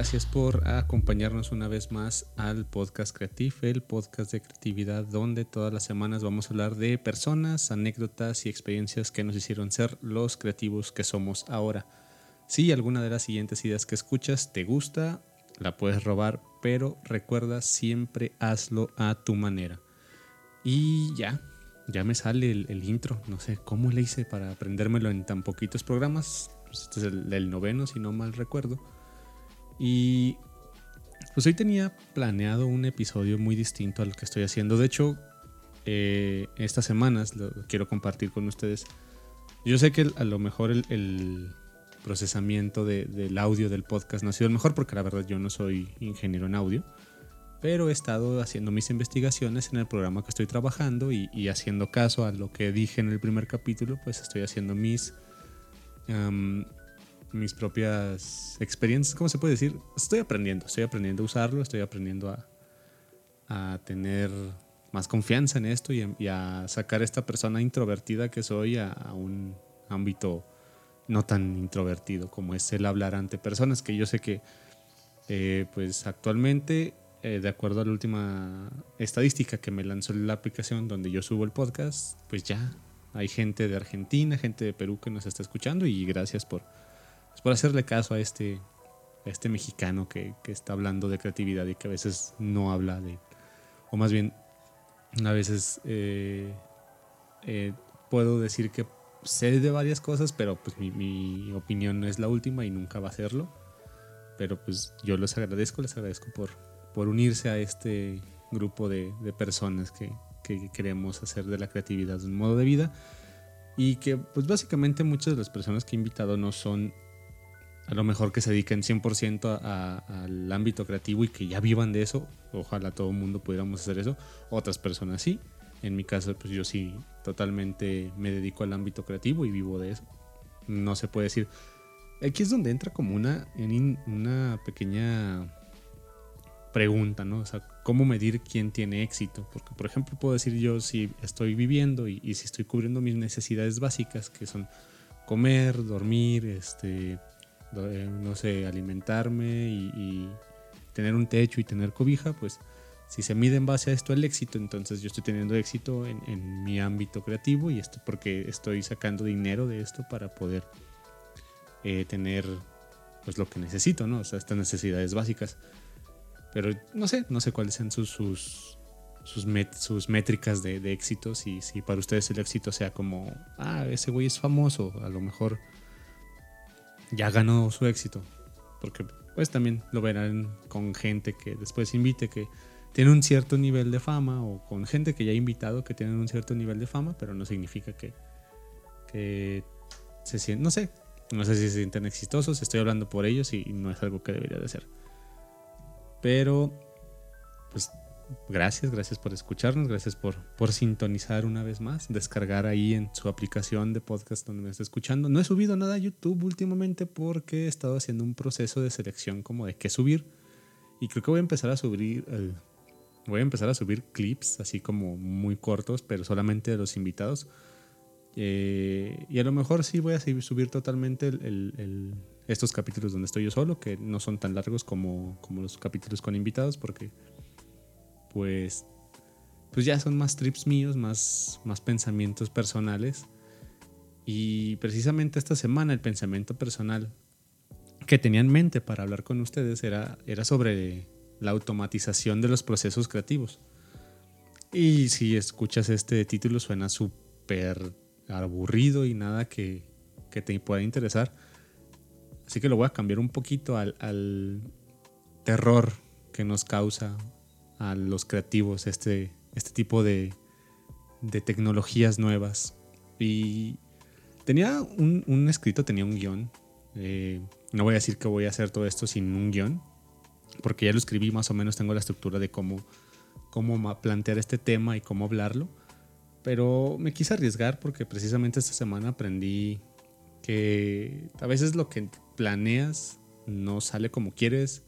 Gracias por acompañarnos una vez más al podcast Creative, el podcast de creatividad donde todas las semanas vamos a hablar de personas, anécdotas y experiencias que nos hicieron ser los creativos que somos ahora. Si alguna de las siguientes ideas que escuchas te gusta, la puedes robar, pero recuerda siempre hazlo a tu manera. Y ya, ya me sale el, intro. No sé cómo le hice para aprendérmelo en tan poquitos programas. Este es el noveno, si no mal recuerdo. Y pues hoy tenía planeado un episodio muy distinto al que estoy haciendo. De hecho, eh, estas semanas lo quiero compartir con ustedes. Yo sé que a lo mejor el, procesamiento del audio del podcast no ha sido el mejor porque la verdad yo no soy ingeniero en audio. Pero he estado haciendo mis investigaciones en el programa que estoy trabajando y, haciendo caso a lo que dije en el primer capítulo, pues estoy haciendo mis mis propias experiencias, ¿cómo se puede decir? Estoy aprendiendo, estoy aprendiendo a usarlo, estoy aprendiendo a, tener más confianza en esto y a, sacar esta persona introvertida que soy a, un ámbito no tan introvertido como es el hablar ante personas, que yo sé que eh, pues actualmente, eh, de acuerdo a la última estadística que me lanzó la aplicación donde yo subo el podcast, pues ya hay gente de Argentina, gente de Perú que nos está escuchando y gracias por por hacerle caso a este, este mexicano que, está hablando de creatividad y que a veces no habla de, o más bien a veces eh, eh, puedo decir que sé de varias cosas, pero pues mi, opinión no es la última y nunca va a serlo. Pero pues yo les agradezco, les agradezco por, por unirse a este grupo de, personas que, que, queremos hacer de la creatividad un modo de vida y que pues básicamente muchas de las personas que he invitado no son a lo mejor que se dediquen 100% al ámbito creativo y que ya vivan de eso. Ojalá todo el mundo pudiéramos hacer eso. Otras personas sí. En mi caso, pues yo sí totalmente me dedico al ámbito creativo y vivo de eso. No se puede decir. Aquí es donde entra como una, una pequeña pregunta, ¿no? O sea, ¿cómo medir quién tiene éxito? Porque, por ejemplo, puedo decir yo si estoy viviendo y, y si estoy cubriendo mis necesidades básicas, que son comer, dormir, este, no sé, alimentarme y, tener un techo y tener cobija, pues si se mide en base a esto el éxito, entonces yo estoy teniendo éxito en, mi ámbito creativo y esto porque estoy sacando dinero de esto para poder eh, tener pues lo que necesito, ¿no? O sea, estas necesidades básicas. Pero no sé, no sé cuáles sean sus, sus, sus, métricas de, de éxito, si, si para ustedes el éxito sea como, ah, ese güey es famoso, a lo mejor ya ganó su éxito. Porque pues también lo verán con gente que después invite que tiene un cierto nivel de fama o con gente que ya ha invitado que tienen un cierto nivel de fama, pero no significa que, que se sienten, no sé, no sé si se sienten exitosos, estoy hablando por ellos y no es algo que debería de ser. Pero, pues gracias, gracias por escucharnos, gracias por, por sintonizar una vez más, descargar ahí en su aplicación de podcast donde me está escuchando. No he subido nada a YouTube últimamente porque he estado haciendo un proceso de selección como de qué subir y creo que voy a empezar a subir, voy a empezar a subir clips así como muy cortos, pero solamente de los invitados. Eh, y a lo mejor sí voy a subir totalmente estos capítulos donde estoy yo solo, que no son tan largos como, como los capítulos con invitados, porque pues, pues ya son más trips míos, más, más pensamientos personales. Y precisamente esta semana el pensamiento personal que tenía en mente para hablar con ustedes era, era sobre la automatización de los procesos creativos. Y si escuchas este título suena súper aburrido y nada que, te pueda interesar. Así que lo voy a cambiar un poquito al terror que nos causa a los creativos este, este tipo de, de tecnologías nuevas. Y tenía un, escrito, tenía un guion. Eh, no voy a decir que voy a hacer todo esto sin un guion, porque ya lo escribí, más o menos tengo la estructura de cómo, cómo plantear este tema y cómo hablarlo. Pero me quise arriesgar porque precisamente esta semana aprendí que a veces lo que planeas no sale como quieres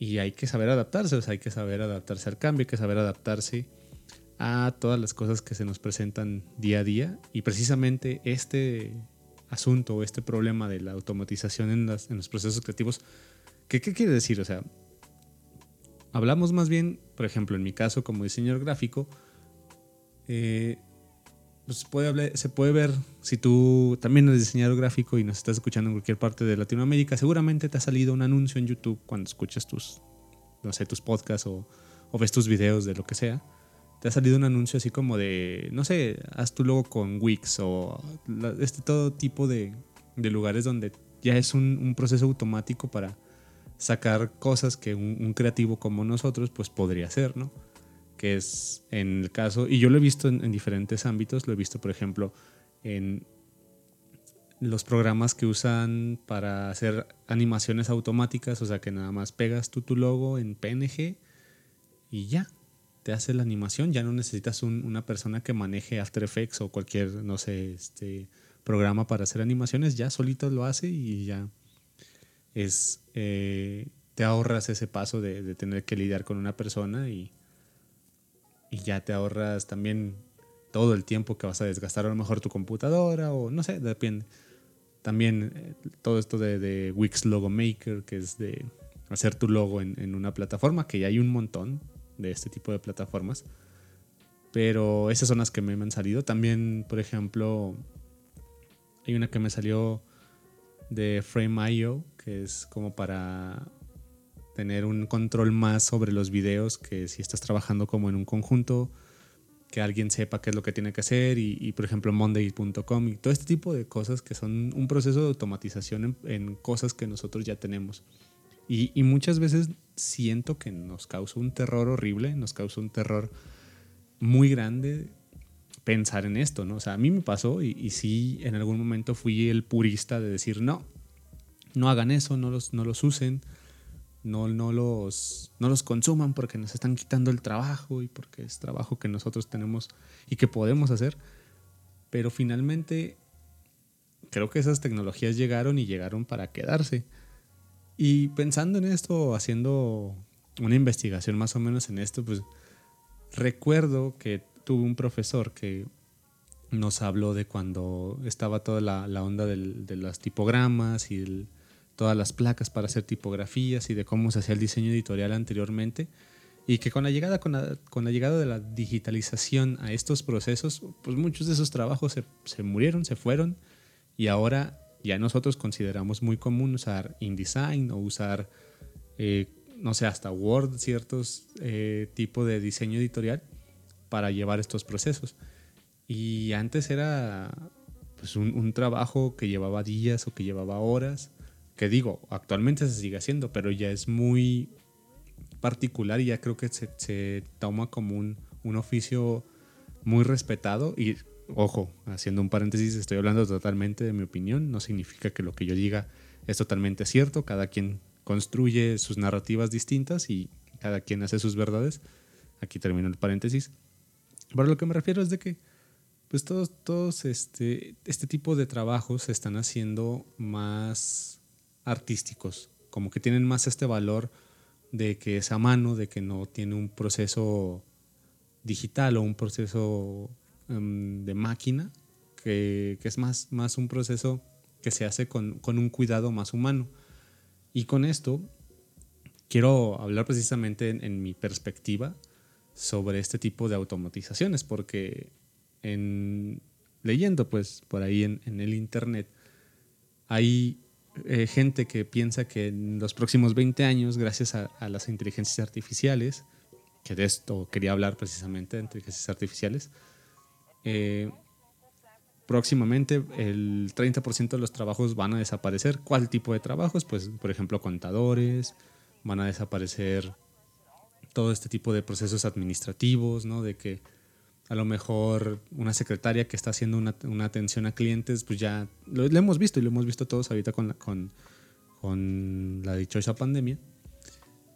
y hay que saber adaptarse, o sea, hay que saber adaptarse al cambio, hay que saber adaptarse a todas las cosas que se nos presentan día a día. Y precisamente este asunto o este problema de la automatización en, los procesos creativos ¿Qué, ¿Qué quiere decir? O sea, hablamos más bien, por ejemplo, en mi caso como diseñador gráfico, eh, pues puede se puede ver, si tú también eres diseñador gráfico y nos estás escuchando en cualquier parte de Latinoamérica, seguramente te ha salido un anuncio en YouTube cuando escuchas tus, no sé, tus podcasts o, o ves tus videos de lo que sea. Te ha salido un anuncio así como de, no sé, haz tu logo con Wix o este todo tipo de, de lugares donde ya es un, un, proceso automático para sacar cosas que un, un creativo como nosotros pues podría hacer, ¿no? Que es en el caso, y yo lo he visto en, diferentes ámbitos, lo he visto por ejemplo en los programas que usan para hacer animaciones automáticas, o sea que nada más pegas tú tu logo en PNG y ya, te hace la animación, ya no necesitas una persona que maneje After Effects o cualquier, no sé, este programa para hacer animaciones, ya solito lo hace y ya es, eh, te ahorras ese paso de tener que lidiar con una persona y, y ya te ahorras también todo el tiempo que vas a desgastar a lo mejor tu computadora o no sé, depende. También eh, todo esto de, Wix Logo Maker, que es de hacer tu logo en, en, una plataforma, que ya hay un montón de este tipo de plataformas. Pero esas son las que me han salido. También, por ejemplo, hay una que me salió de Frame.io, que es como para tener un control más sobre los videos que si estás trabajando como en un conjunto, que alguien sepa qué es lo que tiene que hacer y, por ejemplo monday.com y todo este tipo de cosas que son un proceso de automatización en, cosas que nosotros ya tenemos. Y, y, muchas veces siento que nos causa un terror horrible, nos causa un terror muy grande pensar en esto, ¿no? O sea, a mí me pasó y, y sí, en algún momento fui el purista de decir, no, no hagan eso, no los, no los usen, no, no, los, no los consuman porque nos están quitando el trabajo y porque es trabajo que nosotros tenemos y que podemos hacer. Pero finalmente creo que esas tecnologías llegaron y llegaron para quedarse. Y pensando en esto, haciendo una investigación más o menos en esto, pues recuerdo que tuve un profesor que nos habló de cuando estaba toda la, onda del, de las tipogramas y el, todas las placas para hacer tipografías y de cómo se hacía el diseño editorial anteriormente. Y que con la llegada, con la, con la llegada de la digitalización a estos procesos, pues muchos de esos trabajos se, se murieron, se fueron. Y ahora ya nosotros consideramos muy común usar InDesign o usar, eh, no sé, hasta Word, ciertos eh, tipos de diseño editorial para llevar estos procesos. Y antes era pues, un, un, trabajo que llevaba días o que llevaba horas que digo, actualmente se sigue haciendo, pero ya es muy particular y ya creo que se, se toma como un, un, oficio muy respetado y ojo, haciendo un paréntesis, estoy hablando totalmente de mi opinión, no significa que lo que yo diga es totalmente cierto, cada quien construye sus narrativas distintas y cada quien hace sus verdades. Aquí termino el paréntesis. Pero lo que me refiero es de que pues todos, todos este, este tipo de trabajos se están haciendo más artísticos, como que tienen más este valor de que es a mano, de que no tiene un proceso digital o un proceso um, de máquina, que, que, es más, más un proceso que se hace con, con, un cuidado más humano. Y con esto quiero hablar precisamente en, mi perspectiva sobre este tipo de automatizaciones, porque en, leyendo pues por ahí en, en el internet hay eh, gente que piensa que en los próximos 20 años, gracias a, las inteligencias artificiales, que de esto quería hablar precisamente, de inteligencias artificiales, eh, próximamente el 30% de los trabajos van a desaparecer. ¿Cuál tipo de trabajos? Pues, por ejemplo, contadores, van a desaparecer todo este tipo de procesos administrativos, ¿no? De que a lo mejor una secretaria que está haciendo una, una atención a clientes, pues ya lo, hemos visto y lo hemos visto todos ahorita con la, con, con la dichosa pandemia,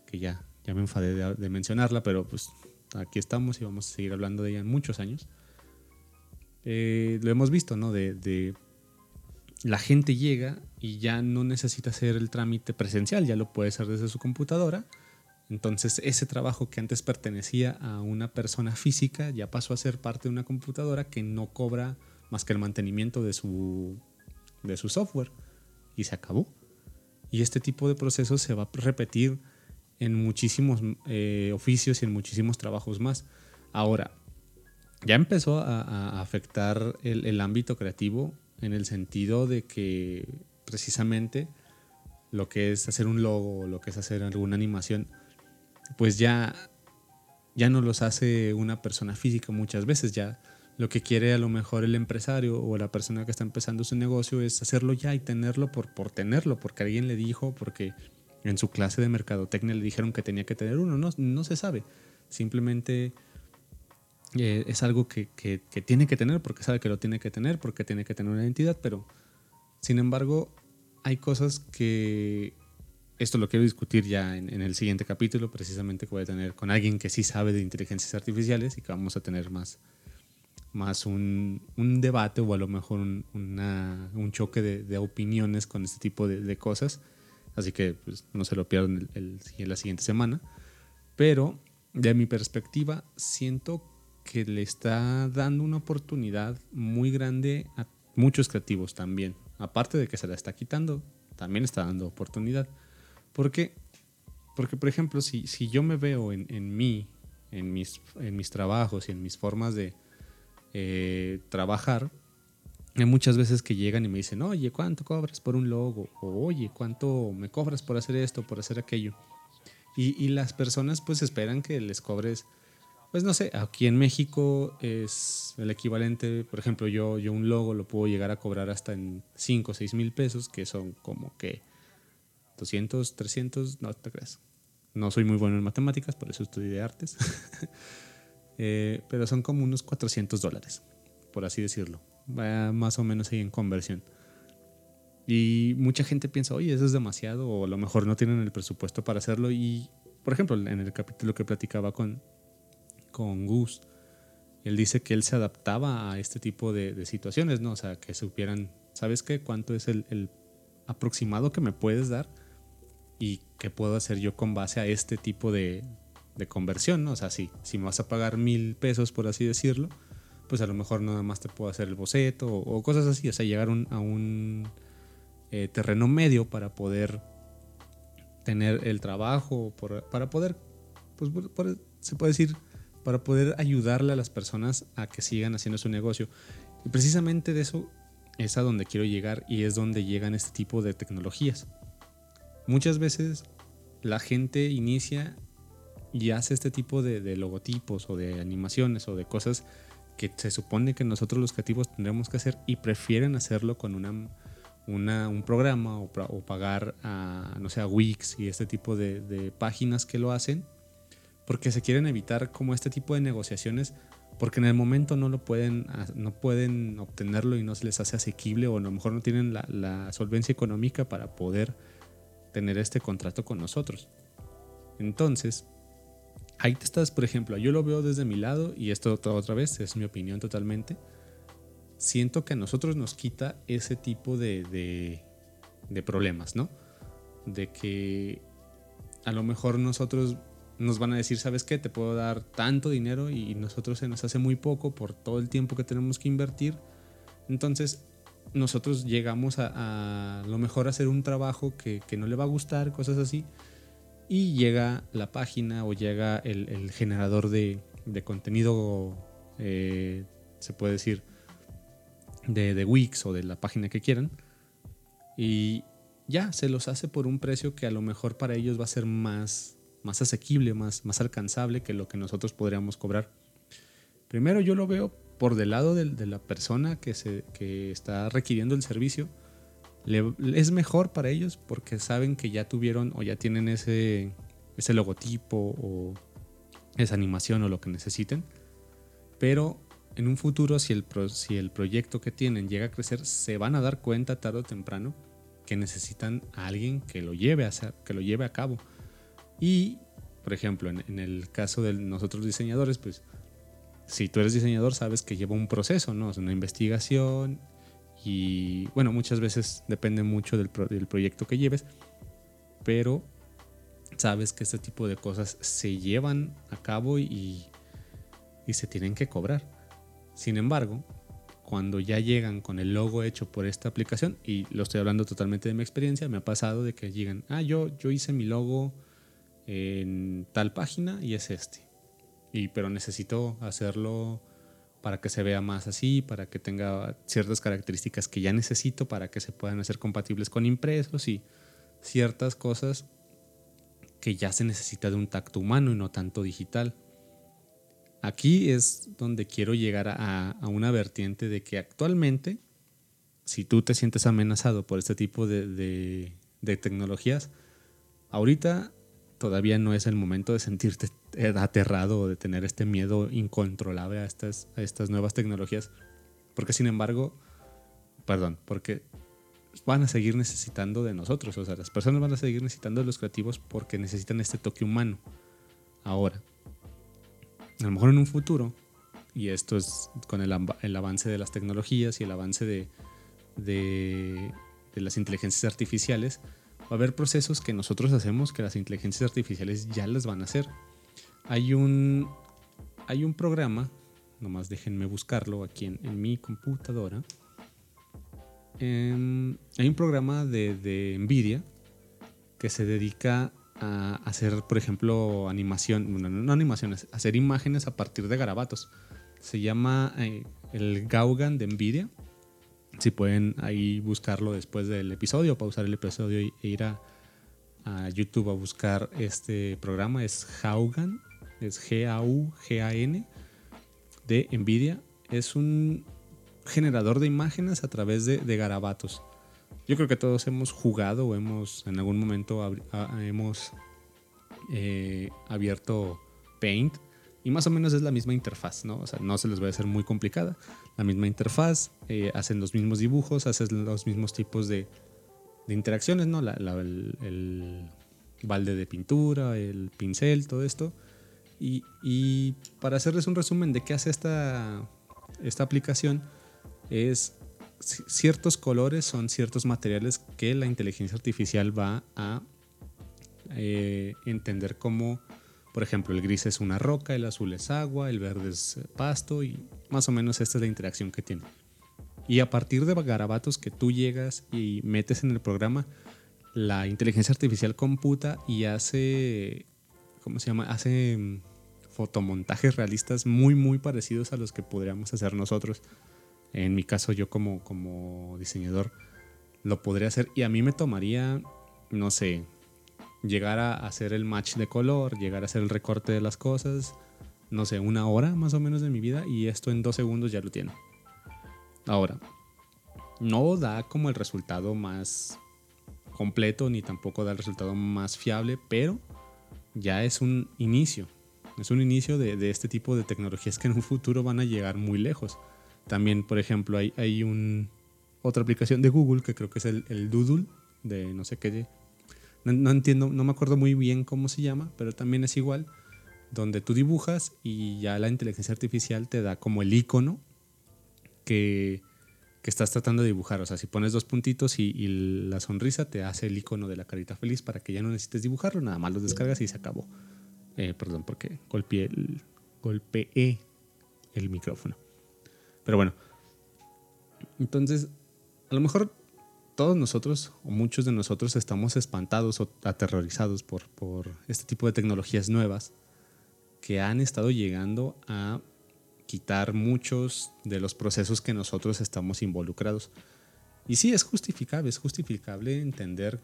que ya, ya me enfadé de, mencionarla, pero pues aquí estamos y vamos a seguir hablando de ella en muchos años. Eh, lo hemos visto, ¿no? De la gente llega y ya no necesita hacer el trámite presencial, ya lo puede hacer desde su computadora entonces ese trabajo que antes pertenecía a una persona física ya pasó a ser parte de una computadora que no cobra más que el mantenimiento de su, de su software y se acabó. Y este tipo de procesos se va a repetir en muchísimos eh, oficios y en muchísimos trabajos más. Ahora, ya empezó a, afectar el, ámbito creativo en el sentido de que precisamente lo que es hacer un logo, lo que es hacer alguna animación, pues ya, ya no los hace una persona física muchas veces, ya lo que quiere a lo mejor el empresario o la persona que está empezando su negocio es hacerlo ya y tenerlo por, por tenerlo, porque alguien le dijo, porque en su clase de mercadotecnia le dijeron que tenía que tener uno. No, no se sabe. Simplemente eh, es algo que, que, tiene que tener porque sabe que lo tiene que tener, porque tiene que tener una identidad, pero sin embargo hay cosas que... Esto lo quiero discutir ya en, en, el siguiente capítulo, precisamente que voy a tener con alguien que sí sabe de inteligencias artificiales y que vamos a tener más, más un, un debate o a lo mejor un, una, un choque de, de, opiniones con este tipo de, de cosas. Así que pues, no se lo pierdan el, el, la siguiente semana. Pero de mi perspectiva, siento que le está dando una oportunidad muy grande a muchos creativos también. Aparte de que se la está quitando, también está dando oportunidad. ¿Por qué? Porque, por ejemplo, si, si yo me veo en, en mí, en mis, en mis trabajos y en mis formas de, eh, trabajar, hay muchas veces que llegan y me dicen, oye, ¿cuánto cobras por un logo? O oye, ¿cuánto me cobras por hacer esto, por hacer aquello? Y, las personas pues esperan que les cobres, pues no sé, aquí en México es el equivalente, por ejemplo, yo, yo un logo lo puedo llegar a cobrar hasta en 5 o 6 mil pesos, que son como que 200, 300, no te creas. No soy muy bueno en matemáticas, por eso estudié artes. Eh, pero son como unos 400 dólares, por así decirlo. Va más o menos ahí en conversión. Y mucha gente piensa, oye, eso es demasiado, o a lo mejor no tienen el presupuesto para hacerlo. Y, por ejemplo, en el capítulo que platicaba con, con Gus, él dice que él se adaptaba a este tipo de, situaciones, ¿no? O sea, que supieran, ¿sabes qué? ¿Cuánto es el, el, aproximado que me puedes dar? Y qué puedo hacer yo con base a este tipo de, conversión, ¿no? O sea, si, si me vas a pagar mil pesos, por así decirlo, pues a lo mejor nada más te puedo hacer el boceto o, cosas así, o sea, llegar a un eh, terreno medio para poder tener el trabajo, para poder, pues se puede decir, para poder ayudarle a las personas a que sigan haciendo su negocio. Y precisamente de eso es a donde quiero llegar y es donde llegan este tipo de tecnologías. Muchas veces la gente inicia y hace este tipo de, logotipos o de animaciones o de cosas que se supone que nosotros los creativos tendremos que hacer y prefieren hacerlo con una, una un programa o, pagar a, no sé, a Wix y este tipo de, páginas que lo hacen porque se quieren evitar como este tipo de negociaciones porque en el momento no lo pueden, no pueden obtenerlo y no se les hace asequible o a lo mejor no tienen la solvencia económica para poder tener este contrato con nosotros. Entonces, ahí te estás, por ejemplo, yo lo veo desde mi lado y esto otra vez es mi opinión totalmente. Siento que a nosotros nos quita ese tipo de, de, problemas, ¿no? De que a lo mejor nosotros nos van a decir, ¿sabes qué? Te puedo dar tanto dinero y nosotros se nos hace muy poco por todo el tiempo que tenemos que invertir. Entonces, nosotros llegamos a, a lo mejor a hacer un trabajo que, que, no le va a gustar, cosas así y llega la página o llega el, generador de, contenido, eh, se puede decir, de, de, Wix o de la página que quieran. Y ya, se los hace por un precio que a lo mejor para ellos va a ser más, más asequible, más, más alcanzable que lo que nosotros podríamos cobrar. Primero yo lo veo por del lado de, de la persona que, se, que está requiriendo el servicio es mejor para ellos porque saben que ya tuvieron o ya tienen ese, ese logotipo o esa animación o lo que necesiten. Pero en un futuro, si el, si el proyecto que tienen llega a crecer, se van a dar cuenta tarde o temprano que necesitan a alguien que lo lleve a, hacer, que lo lleve a cabo. Y, por ejemplo, en, en, el caso de nosotros diseñadores, pues si tú eres diseñador sabes que lleva un proceso, ¿no? Es una investigación, y bueno, muchas veces depende mucho del, proyecto que lleves, pero sabes que este tipo de cosas se llevan a cabo y, y se tienen que cobrar. Sin embargo, cuando ya llegan con el logo hecho por esta aplicación, y lo estoy hablando totalmente de mi experiencia, me ha pasado de que llegan, ah, yo, yo hice mi logo en tal página y es este. Y, pero necesito hacerlo para que se vea más así, para que tenga ciertas características que ya necesito para que se puedan hacer compatibles con impresos y ciertas cosas que ya se necesita de un tacto humano y no tanto digital. Aquí es donde quiero llegar a, una vertiente de que actualmente, si tú te sientes amenazado por este tipo de, tecnologías, ahorita todavía no es el momento de sentirte aterrado o de tener este miedo incontrolable a estas, a estas nuevas tecnologías. Porque sin embargo, perdón, porque van a seguir necesitando de nosotros. O sea, las personas van a seguir necesitando de los creativos porque necesitan este toque humano. Ahora, a lo mejor en un futuro, y esto es con el, avance de las tecnologías y el avance de, de, las inteligencias artificiales, va a haber procesos que nosotros hacemos que las inteligencias artificiales ya las van a hacer. Hay un, hay un programa, nomás déjenme buscarlo aquí en, mi computadora. Em, hay un programa de, de Nvidia que se dedica a hacer, por ejemplo, animación, no, animaciones, hacer imágenes a partir de garabatos. Se llama eh, el Gaugan de Nvidia. Si pueden ahí buscarlo después del episodio, pausar el episodio e ir a, YouTube a buscar este programa. Es Gaugan, es G-A-U-G-A-N de Nvidia. Es un generador de imágenes a través de, de garabatos. Yo creo que todos hemos jugado o hemos en algún momento hemos eh, abierto Paint y más o menos es la misma interfaz, ¿no? O sea, no se les va a hacer muy complicada. La misma interfaz, eh, hacen los mismos dibujos, hacen los mismos tipos de, interacciones, ¿no? el, balde de pintura, el pincel, todo esto. Y, y, para hacerles un resumen de qué hace esta, esta aplicación, es ciertos colores son ciertos materiales que la inteligencia artificial va a eh, entender como, por ejemplo, el gris es una roca, el azul es agua, el verde es pasto y más o menos esta es la interacción que tiene. Y a partir de garabatos que tú llegas y metes en el programa, la inteligencia artificial computa y hace, ¿cómo se llama? Hace mm, fotomontajes realistas muy, muy parecidos a los que podríamos hacer nosotros. En mi caso, yo como, como diseñador lo podría hacer y a mí me tomaría, no sé, llegar a hacer el match de color, llegar a hacer el recorte de las cosas, no sé, una hora más o menos de mi vida y esto en dos segundos ya lo tiene. Ahora, no da como el resultado más completo ni tampoco da el resultado más fiable, pero ya es un inicio. Es un inicio de, este tipo de tecnologías que en un futuro van a llegar muy lejos. También, por ejemplo, hay, hay otra aplicación de Google que creo que es el Doodle, de no sé qué. No, entiendo, no me acuerdo muy bien cómo se llama, pero también es igual, donde tú dibujas y ya la inteligencia artificial te da como el icono que, que estás tratando de dibujar. O sea, si pones dos puntitos y, la sonrisa te hace el icono de la carita feliz para que ya no necesites dibujarlo, nada más lo descargas y se acabó. Eh, perdón, porque golpeé el, golpeé el micrófono. Pero bueno, entonces, a lo mejor todos nosotros o muchos de nosotros estamos espantados o aterrorizados por, este tipo de tecnologías nuevas que han estado llegando a quitar muchos de los procesos que nosotros estamos involucrados. Y sí, es justificable, es justificable entender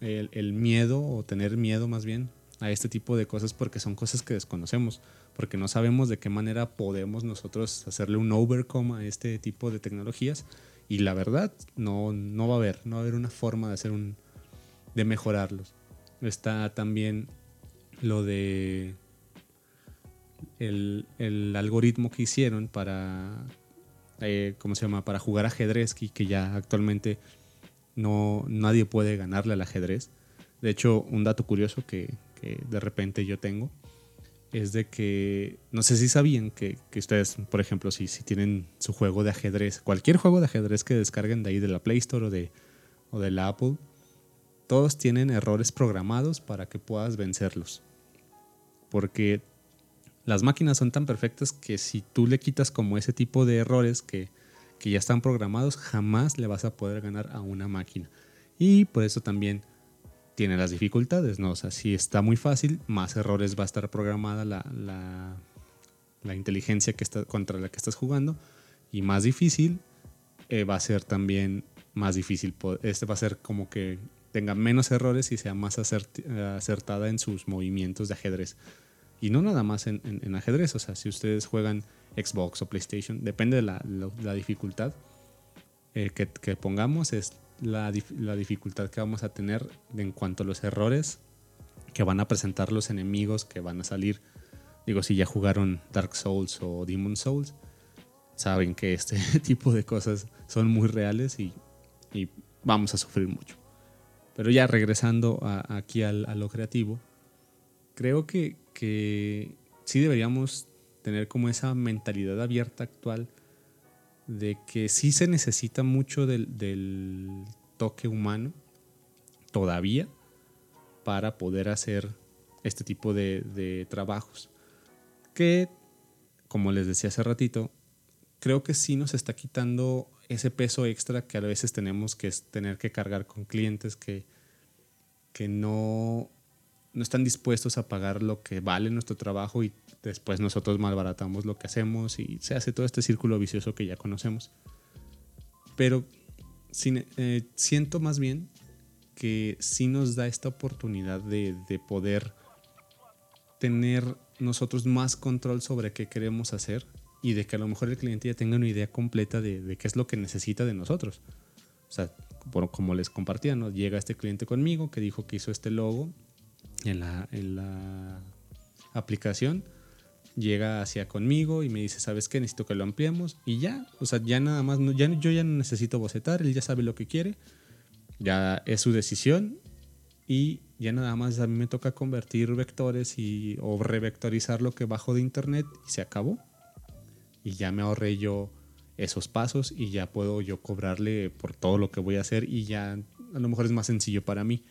el, el, miedo o tener miedo más bien a este tipo de cosas porque son cosas que desconocemos porque no sabemos de qué manera podemos nosotros hacerle un overcome a este tipo de tecnologías y la verdad no, no va a haber, no va a haber una forma de hacer un de mejorarlos. Está también lo de el, el algoritmo que hicieron para eh, ¿cómo se llama? para jugar ajedrez y que ya actualmente no nadie puede ganarle al ajedrez. De hecho, un dato curioso que, que de repente yo tengo es de que, no sé si sabían que, que ustedes, por ejemplo, si, si, tienen su juego de ajedrez, cualquier juego de ajedrez que descarguen de ahí de la Play Store o de, o la Apple, todos tienen errores programados para que puedas vencerlos. Porque las máquinas son tan perfectas que si tú le quitas como ese tipo de errores que que ya están programados, jamás le vas a poder ganar a una máquina. Y por eso también tiene las dificultades, ¿no? O sea, si está muy fácil, más errores va a estar programada la, la, la inteligencia que está, contra la que estás jugando. Y más difícil, eh, va a ser también más difícil. Este va a ser como que tenga menos errores y sea más acertada en sus movimientos de ajedrez. Y no nada más en, en, ajedrez, o sea, si ustedes juegan Xbox o PlayStation, depende de la, la, dificultad eh, que, que, pongamos, es la, la, dificultad que vamos a tener en cuanto a los errores que van a presentar los enemigos que van a salir. Digo, si ya jugaron Dark Souls o Demon Souls, saben que este tipo de cosas son muy reales y, y vamos a sufrir mucho. Pero ya regresando aquí a lo creativo, creo que, que sí deberíamos tener como esa mentalidad abierta actual de que sí se necesita mucho del, toque humano todavía para poder hacer este tipo de, trabajos. Que, como les decía hace ratito, creo que sí nos está quitando ese peso extra que a veces tenemos que tener que cargar con clientes que, que no, no están dispuestos a pagar lo que vale nuestro trabajo y después nosotros malbaratamos lo que hacemos y se hace todo este círculo vicioso que ya conocemos. Pero eh, siento más bien que sí nos da esta oportunidad de, de poder tener nosotros más control sobre qué queremos hacer y de que a lo mejor el cliente ya tenga una idea completa de, qué es lo que necesita de nosotros. O sea, como les compartía, ¿no? llega este cliente conmigo que dijo que hizo este logo en la, en la aplicación, llega hacia conmigo y me dice, ¿sabes qué? Necesito que lo ampliemos y ya, o sea, ya nada más, ya, yo ya no necesito bocetar, él ya sabe lo que quiere, ya es su decisión y ya nada más a mí me toca convertir vectores y, o revectorizar lo que bajo de internet y se acabó y ya me ahorré yo esos pasos y ya puedo yo cobrarle por todo lo que voy a hacer y ya a lo mejor es más sencillo para mí.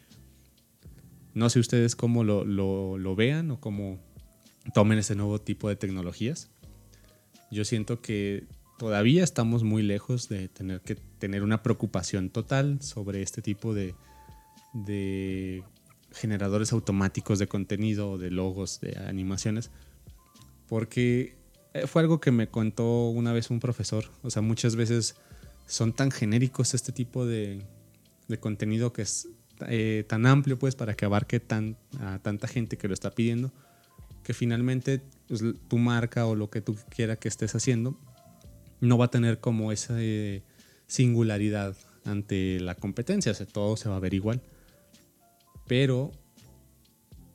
No sé ustedes cómo lo, lo, vean o cómo tomen ese nuevo tipo de tecnologías. Yo siento que todavía estamos muy lejos de tener que tener una preocupación total sobre este tipo de, de generadores automáticos de contenido, de logos, de animaciones, porque eh, fue algo que me contó una vez un profesor. O sea, muchas veces son tan genéricos este tipo de, de contenido que es eh, tan amplio pues para que abarque tan, a tanta gente que lo está pidiendo que finalmente pues, tu marca o lo que tú quieras que estés haciendo no va a tener como esa eh, singularidad ante la competencia, o sea, todo se va a ver igual. Pero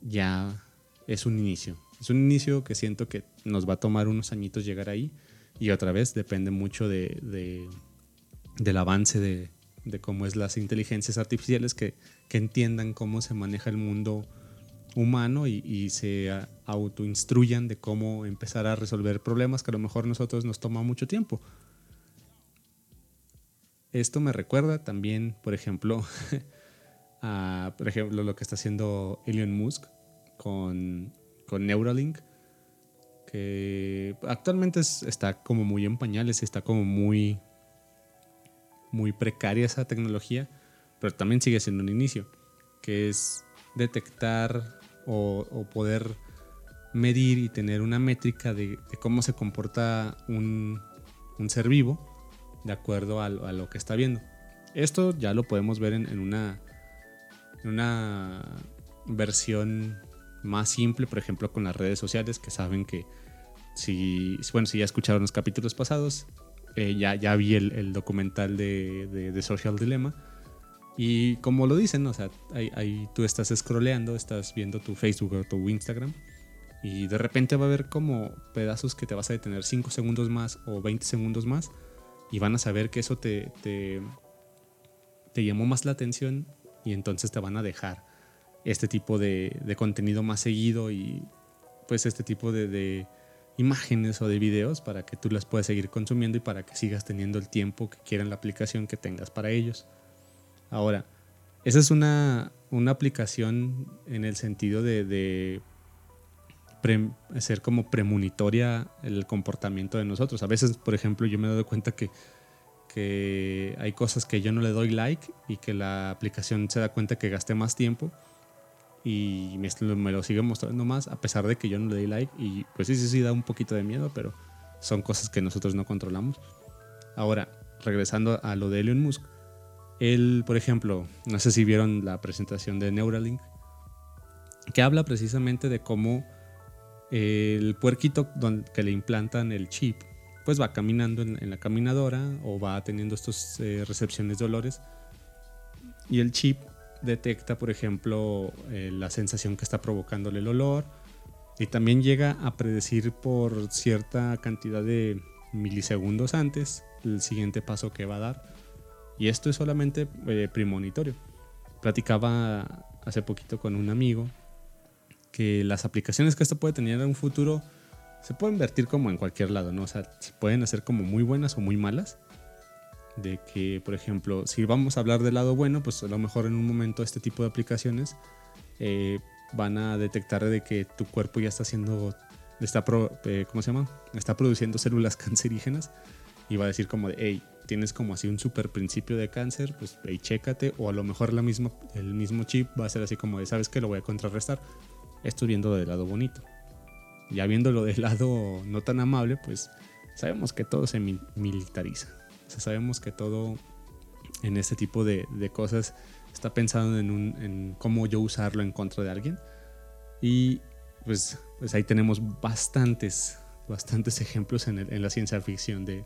ya es un inicio. Es un inicio que siento que nos va a tomar unos añitos llegar ahí y otra vez depende mucho de, del avance de, cómo es las inteligencias artificiales que, entiendan cómo se maneja el mundo humano y, se autoinstruyan de cómo empezar a resolver problemas que a lo mejor nosotros nos toma mucho tiempo. Esto me recuerda también, por ejemplo, a por ejemplo, lo que está haciendo Elon Musk con con Neuralink, que actualmente está como muy en pañales, está como muy, muy precaria esa tecnología, pero también sigue siendo un inicio, que es detectar o, poder medir y tener una métrica de, cómo se comporta un, ser vivo de acuerdo a, lo que está viendo. Esto ya lo podemos ver en, una, en una versión más simple, por ejemplo, con las redes sociales, que saben que si, bueno, si ya escucharon los capítulos pasados, eh, ya, ya vi el, documental de, de, Social Dilemma. Y como lo dicen, o sea, ahí, tú estás scrolleando, estás viendo tu Facebook o tu Instagram y de repente va a haber como pedazos que te vas a detener 5 segundos más o 20 segundos más y van a saber que eso te, te, llamó más la atención y entonces te van a dejar este tipo de, contenido más seguido y pues este tipo de, imágenes o de videos para que tú las puedas seguir consumiendo y para que sigas teniendo el tiempo que quieran la aplicación que tengas para ellos. Ahora, esa es una, aplicación en el sentido de, de ser como premonitoria el comportamiento de nosotros. A veces, por ejemplo, yo me he dado cuenta que que hay cosas que yo no le doy like y que la aplicación se da cuenta que gasté más tiempo y me, me lo sigue mostrando más a pesar de que yo no le doy like y pues sí, sí, sí da un poquito de miedo, pero son cosas que nosotros no controlamos. Ahora, regresando a lo de Elon Musk, él, por ejemplo, no sé si vieron la presentación de Neuralink, que habla precisamente de cómo el puerquito que le implantan el chip, pues va caminando en, la caminadora o va teniendo estas eh, recepciones de olores y el chip detecta, por ejemplo, eh, la sensación que está provocándole el olor y también llega a predecir por cierta cantidad de milisegundos antes el siguiente paso que va a dar. Y esto es solamente eh, premonitorio. Platicaba hace poquito con un amigo que las aplicaciones que esto puede tener en un futuro se pueden vertir como en cualquier lado, ¿no? O sea, se pueden hacer como muy buenas o muy malas. De que, por ejemplo, si vamos a hablar del lado bueno, pues a lo mejor en un momento este tipo de aplicaciones eh, van a detectar de que tu cuerpo ya está haciendo, está, eh, ¿cómo se llama? Está produciendo células cancerígenas y va a decir como de, hey, tienes como así un super principio de cáncer, pues hey, chécate, o a lo mejor la misma, el mismo chip va a ser así como de, ¿sabes qué? Lo voy a contrarrestar. Estoy viendo del lado bonito. Ya viéndolo del lado no tan amable, pues sabemos que todo se militariza. Sea, sabemos que todo en este tipo de, de cosas está pensando en, un, en, cómo yo usarlo en contra de alguien. Y pues, pues ahí tenemos bastantes, bastantes ejemplos en, en la ciencia ficción de,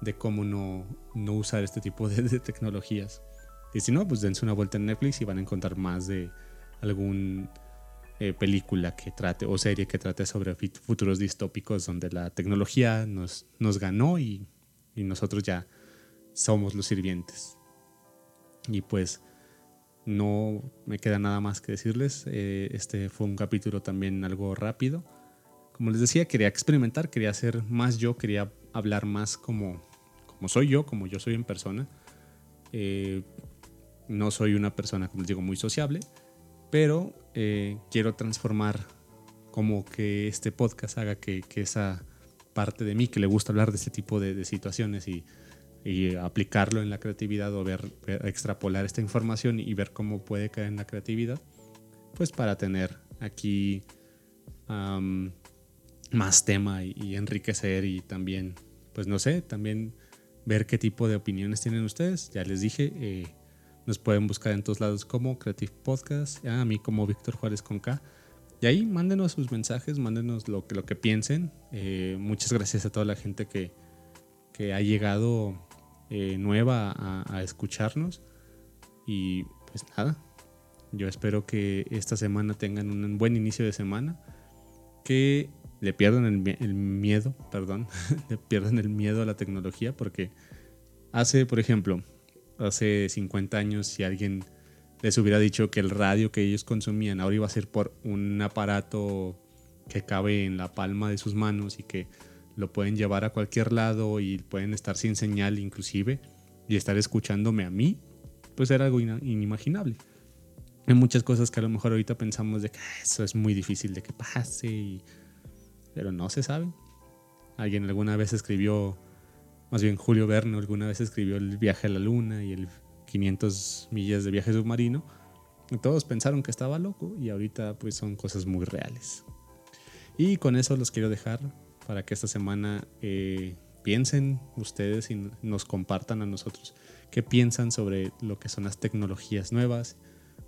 de cómo no, no, usar este tipo de, de, tecnologías. Y si no, pues dense una vuelta en Netflix y van a encontrar más de algún eh, película que trate o serie que trate sobre futuros distópicos donde la tecnología nos, nos ganó y, y nosotros ya somos los sirvientes. Y pues no me queda nada más que decirles. Eh, este fue un capítulo también algo rápido. Como les decía, quería experimentar, quería ser más yo, quería hablar más como, como soy yo, como yo soy en persona. Eh, no soy una persona, como les digo, muy sociable pero eh, quiero transformar como que este podcast haga que, esa parte de mí que le gusta hablar de este tipo de, situaciones y, aplicarlo en la creatividad o ver, extrapolar esta información y ver cómo puede caer en la creatividad, pues para tener aquí más tema y, enriquecer y también, pues no sé, también ver qué tipo de opiniones tienen ustedes. Ya les dije, eh, nos pueden buscar en todos lados como Creative Podcast, a mí como Víctor Juárez con K. Y ahí mándenos sus mensajes, mándenos lo que, lo que piensen. Eh, muchas gracias a toda la gente que, que ha llegado eh, nueva a, escucharnos. Y pues nada, yo espero que esta semana tengan un buen inicio de semana. Que le pierdan el, el miedo, perdón, le pierdan el miedo a la tecnología porque hace, por ejemplo, hace 50 años si alguien les hubiera dicho que el radio que ellos consumían ahora iba a ser por un aparato que cabe en la palma de sus manos y que lo pueden llevar a cualquier lado y pueden estar sin señal inclusive y estar escuchándome a mí, pues era algo inimaginable. Hay muchas cosas que a lo mejor ahorita pensamos de que ah, eso es muy difícil de que pase, pero no se sabe. Alguien alguna vez escribió más bien Julio Verne alguna vez escribió el viaje a la luna y el 500 millas de viaje submarino. Todos pensaron que estaba loco y ahorita pues son cosas muy reales. Y con eso los quiero dejar para que esta semana eh, piensen ustedes y nos compartan a nosotros qué piensan sobre lo que son las tecnologías nuevas,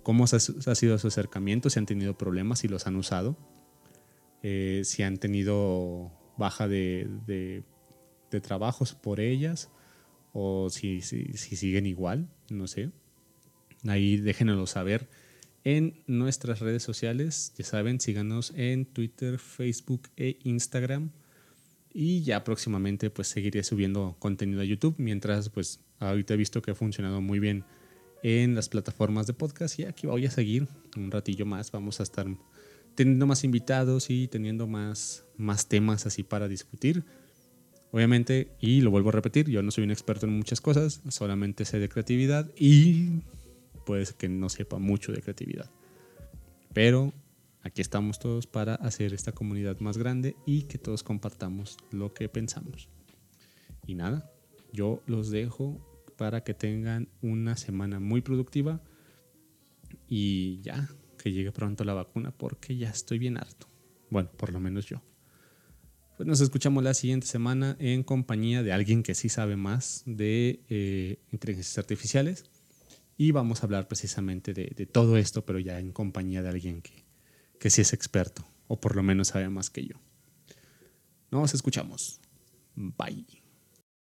cómo ha sido su acercamiento, si han tenido problemas, si los han usado, eh, si han tenido baja de de trabajos por ellas o si, si, siguen igual, no sé. Ahí déjenoslo saber en nuestras redes sociales. Ya saben, síganos en Twitter, Facebook e Instagram. Y ya próximamente pues seguiré subiendo contenido a YouTube. Mientras pues ahorita he visto que ha funcionado muy bien en las plataformas de podcast. Y aquí voy a seguir un ratillo más. Vamos a estar teniendo más invitados y teniendo más, más temas así para discutir. Obviamente, y lo vuelvo a repetir, yo no soy un experto en muchas cosas, solamente sé de creatividad y puede que no sepa mucho de creatividad. Pero aquí estamos todos para hacer esta comunidad más grande y que todos compartamos lo que pensamos. Y nada, Yo los dejo para que tengan una semana muy productiva y ya, que llegue pronto la vacuna porque ya estoy bien harto. Bueno, por lo menos yo. Pues nos escuchamos la siguiente semana en compañía de alguien que sí sabe más de eh, inteligencias artificiales y vamos a hablar precisamente de, de, todo esto, pero ya en compañía de alguien que, que sí es experto o por lo menos sabe más que yo. Nos escuchamos. Bye.